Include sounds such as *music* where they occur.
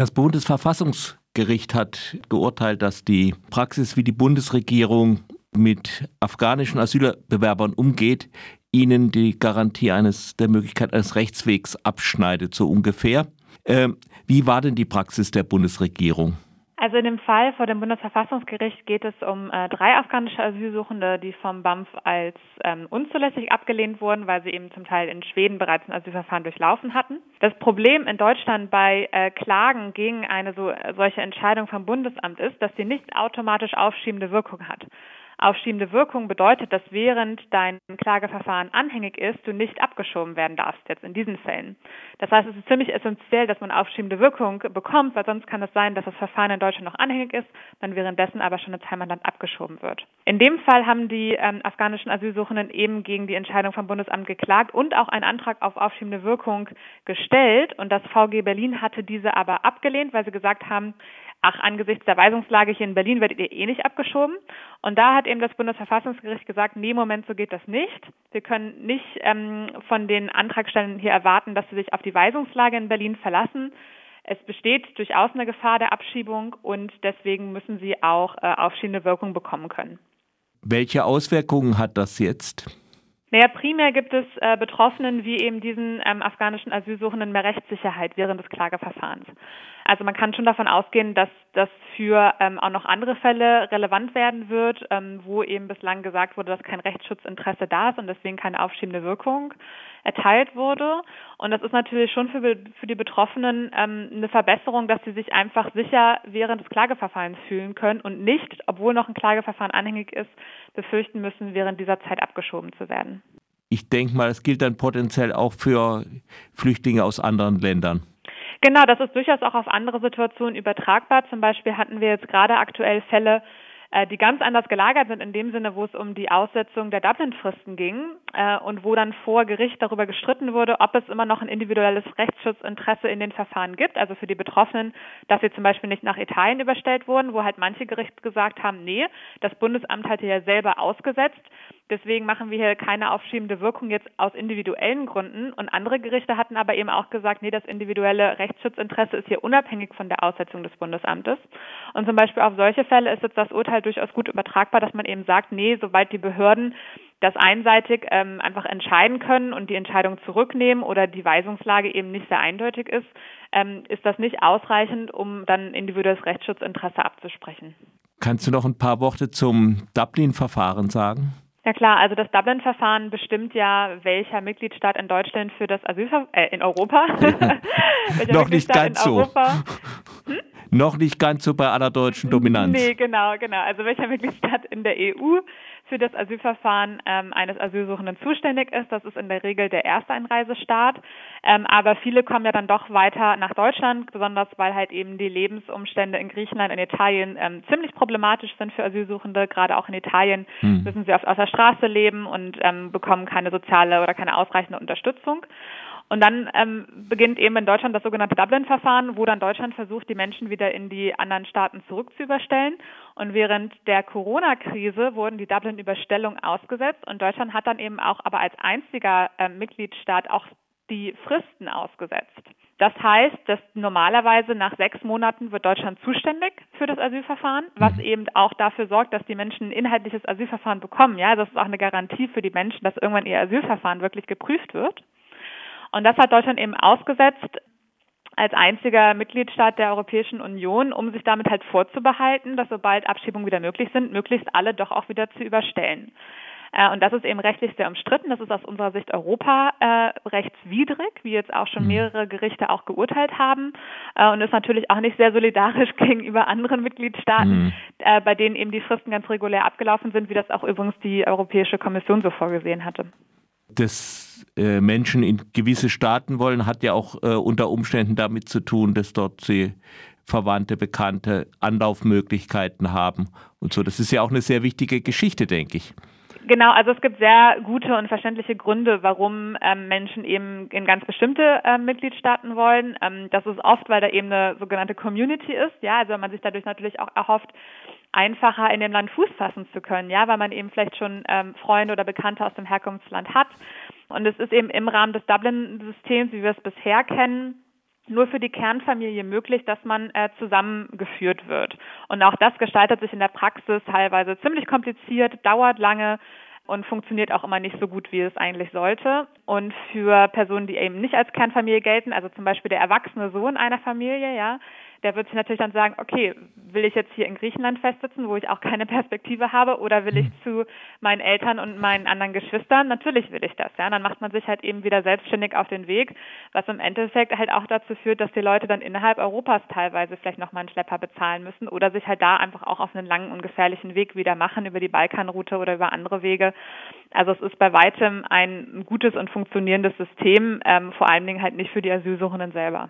Das Bundesverfassungsgericht hat geurteilt, dass die Praxis, wie die Bundesregierung mit afghanischen Asylbewerbern umgeht, ihnen die Garantie eines der Möglichkeit eines Rechtswegs abschneidet, so ungefähr. Ähm, wie war denn die Praxis der Bundesregierung? Also in dem Fall vor dem Bundesverfassungsgericht geht es um äh, drei afghanische Asylsuchende, die vom BAMF als ähm, unzulässig abgelehnt wurden, weil sie eben zum Teil in Schweden bereits ein Asylverfahren durchlaufen hatten. Das Problem in Deutschland bei äh, Klagen gegen eine so, solche Entscheidung vom Bundesamt ist, dass sie nicht automatisch aufschiebende Wirkung hat. Aufschiebende Wirkung bedeutet, dass während dein Klageverfahren anhängig ist, du nicht abgeschoben werden darfst, jetzt in diesen Fällen. Das heißt, es ist ziemlich essentiell, dass man aufschiebende Wirkung bekommt, weil sonst kann es sein, dass das Verfahren in Deutschland noch anhängig ist, man währenddessen aber schon ins Heimatland abgeschoben wird. In dem Fall haben die ähm, afghanischen Asylsuchenden eben gegen die Entscheidung vom Bundesamt geklagt und auch einen Antrag auf aufschiebende Wirkung gestellt und das VG Berlin hatte diese aber abgelehnt, weil sie gesagt haben, ach, angesichts der Weisungslage hier in Berlin werdet ihr eh nicht abgeschoben. Und da hat eben das Bundesverfassungsgericht gesagt, nee, Moment, so geht das nicht. Wir können nicht ähm, von den Antragstellern hier erwarten, dass sie sich auf die Weisungslage in Berlin verlassen. Es besteht durchaus eine Gefahr der Abschiebung und deswegen müssen sie auch äh, aufschiebende Wirkung bekommen können. Welche Auswirkungen hat das jetzt? Naja, primär gibt es äh, Betroffenen wie eben diesen ähm, afghanischen Asylsuchenden mehr Rechtssicherheit während des Klageverfahrens. Also man kann schon davon ausgehen, dass das für ähm, auch noch andere Fälle relevant werden wird, ähm, wo eben bislang gesagt wurde, dass kein Rechtsschutzinteresse da ist und deswegen keine aufschiebende Wirkung erteilt wurde. Und das ist natürlich schon für, für die Betroffenen ähm, eine Verbesserung, dass sie sich einfach sicher während des Klageverfahrens fühlen können und nicht, obwohl noch ein Klageverfahren anhängig ist, befürchten müssen, während dieser Zeit abgeschoben zu werden. Ich denke mal, es gilt dann potenziell auch für Flüchtlinge aus anderen Ländern. Genau, das ist durchaus auch auf andere Situationen übertragbar. Zum Beispiel hatten wir jetzt gerade aktuell Fälle, äh, die ganz anders gelagert sind in dem Sinne, wo es um die Aussetzung der Dublin-Fristen ging äh, und wo dann vor Gericht darüber gestritten wurde, ob es immer noch ein individuelles Rechtsschutzinteresse in den Verfahren gibt, also für die Betroffenen, dass sie zum Beispiel nicht nach Italien überstellt wurden, wo halt manche Gerichte gesagt haben, nee, das Bundesamt hatte ja selber ausgesetzt, deswegen machen wir hier keine aufschiebende Wirkung jetzt aus individuellen Gründen und andere Gerichte hatten aber eben auch gesagt, nee, das individuelle Rechtsschutzinteresse ist hier unabhängig von der Aussetzung des Bundesamtes und zum Beispiel auf solche Fälle ist jetzt das Urteil durchaus gut übertragbar, dass man eben sagt, nee, sobald die Behörden das einseitig ähm, einfach entscheiden können und die Entscheidung zurücknehmen oder die Weisungslage eben nicht sehr eindeutig ist, ähm, ist das nicht ausreichend, um dann individuelles Rechtsschutzinteresse abzusprechen. Kannst du noch ein paar Worte zum Dublin-Verfahren sagen? Ja klar, also das Dublin-Verfahren bestimmt ja, welcher Mitgliedstaat in Deutschland für das Asylverfahren äh, in Europa *laughs* *laughs* noch nicht ganz so. *laughs* Hm? Noch nicht ganz so bei aller deutschen Dominanz. Nee, genau, genau. Also welcher Mitgliedstaat in der EU für das Asylverfahren ähm, eines Asylsuchenden zuständig ist. Das ist in der Regel der erste Einreisestaat. Ähm, aber viele kommen ja dann doch weiter nach Deutschland, besonders weil halt eben die Lebensumstände in Griechenland, in Italien ähm, ziemlich problematisch sind für Asylsuchende. Gerade auch in Italien hm. müssen sie oft aus der Straße leben und ähm, bekommen keine soziale oder keine ausreichende Unterstützung. Und dann ähm, beginnt eben in Deutschland das sogenannte Dublin-Verfahren, wo dann Deutschland versucht, die Menschen wieder in die anderen Staaten zurückzuüberstellen. Und während der Corona-Krise wurden die Dublin-Überstellungen ausgesetzt und Deutschland hat dann eben auch aber als einziger äh, Mitgliedstaat auch die Fristen ausgesetzt. Das heißt, dass normalerweise nach sechs Monaten wird Deutschland zuständig für das Asylverfahren, was mhm. eben auch dafür sorgt, dass die Menschen ein inhaltliches Asylverfahren bekommen. Ja, das ist auch eine Garantie für die Menschen, dass irgendwann ihr Asylverfahren wirklich geprüft wird. Und das hat Deutschland eben ausgesetzt als einziger Mitgliedstaat der Europäischen Union, um sich damit halt vorzubehalten, dass sobald Abschiebungen wieder möglich sind, möglichst alle doch auch wieder zu überstellen. Äh, und das ist eben rechtlich sehr umstritten. Das ist aus unserer Sicht Europa äh, rechtswidrig, wie jetzt auch schon mhm. mehrere Gerichte auch geurteilt haben. Äh, und ist natürlich auch nicht sehr solidarisch *laughs* gegenüber anderen Mitgliedstaaten, mhm. äh, bei denen eben die Fristen ganz regulär abgelaufen sind, wie das auch übrigens die Europäische Kommission so vorgesehen hatte dass äh, Menschen in gewisse Staaten wollen, hat ja auch äh, unter Umständen damit zu tun, dass dort sie Verwandte, Bekannte Anlaufmöglichkeiten haben und so. Das ist ja auch eine sehr wichtige Geschichte, denke ich. Genau, also es gibt sehr gute und verständliche Gründe, warum ähm, Menschen eben in ganz bestimmte äh, Mitgliedstaaten wollen. Ähm, das ist oft, weil da eben eine sogenannte Community ist, ja, also man sich dadurch natürlich auch erhofft, einfacher in dem Land Fuß fassen zu können, ja, weil man eben vielleicht schon ähm, Freunde oder Bekannte aus dem Herkunftsland hat. Und es ist eben im Rahmen des Dublin-Systems, wie wir es bisher kennen, nur für die Kernfamilie möglich, dass man äh, zusammengeführt wird. Und auch das gestaltet sich in der Praxis teilweise ziemlich kompliziert, dauert lange und funktioniert auch immer nicht so gut, wie es eigentlich sollte. Und für Personen, die eben nicht als Kernfamilie gelten, also zum Beispiel der erwachsene Sohn einer Familie, ja, der wird sich natürlich dann sagen, okay, will ich jetzt hier in Griechenland festsitzen, wo ich auch keine *laughs* Perspektive habe, oder will ich hm. zu meinen Eltern und meinen anderen Geschwistern? Natürlich will ich das, ja. Dann macht man sich halt eben wieder selbstständig auf den Weg, was im Endeffekt halt auch dazu führt, dass die Leute dann innerhalb Europas teilweise vielleicht nochmal einen Schlepper bezahlen müssen oder sich halt da einfach auch auf einen langen und gefährlichen Weg wieder machen über die Balkanroute oder über andere Wege. Also es ist bei weitem ein gutes und funktionierendes System, ähm, vor allen Dingen halt nicht für die Asylsuchenden selber.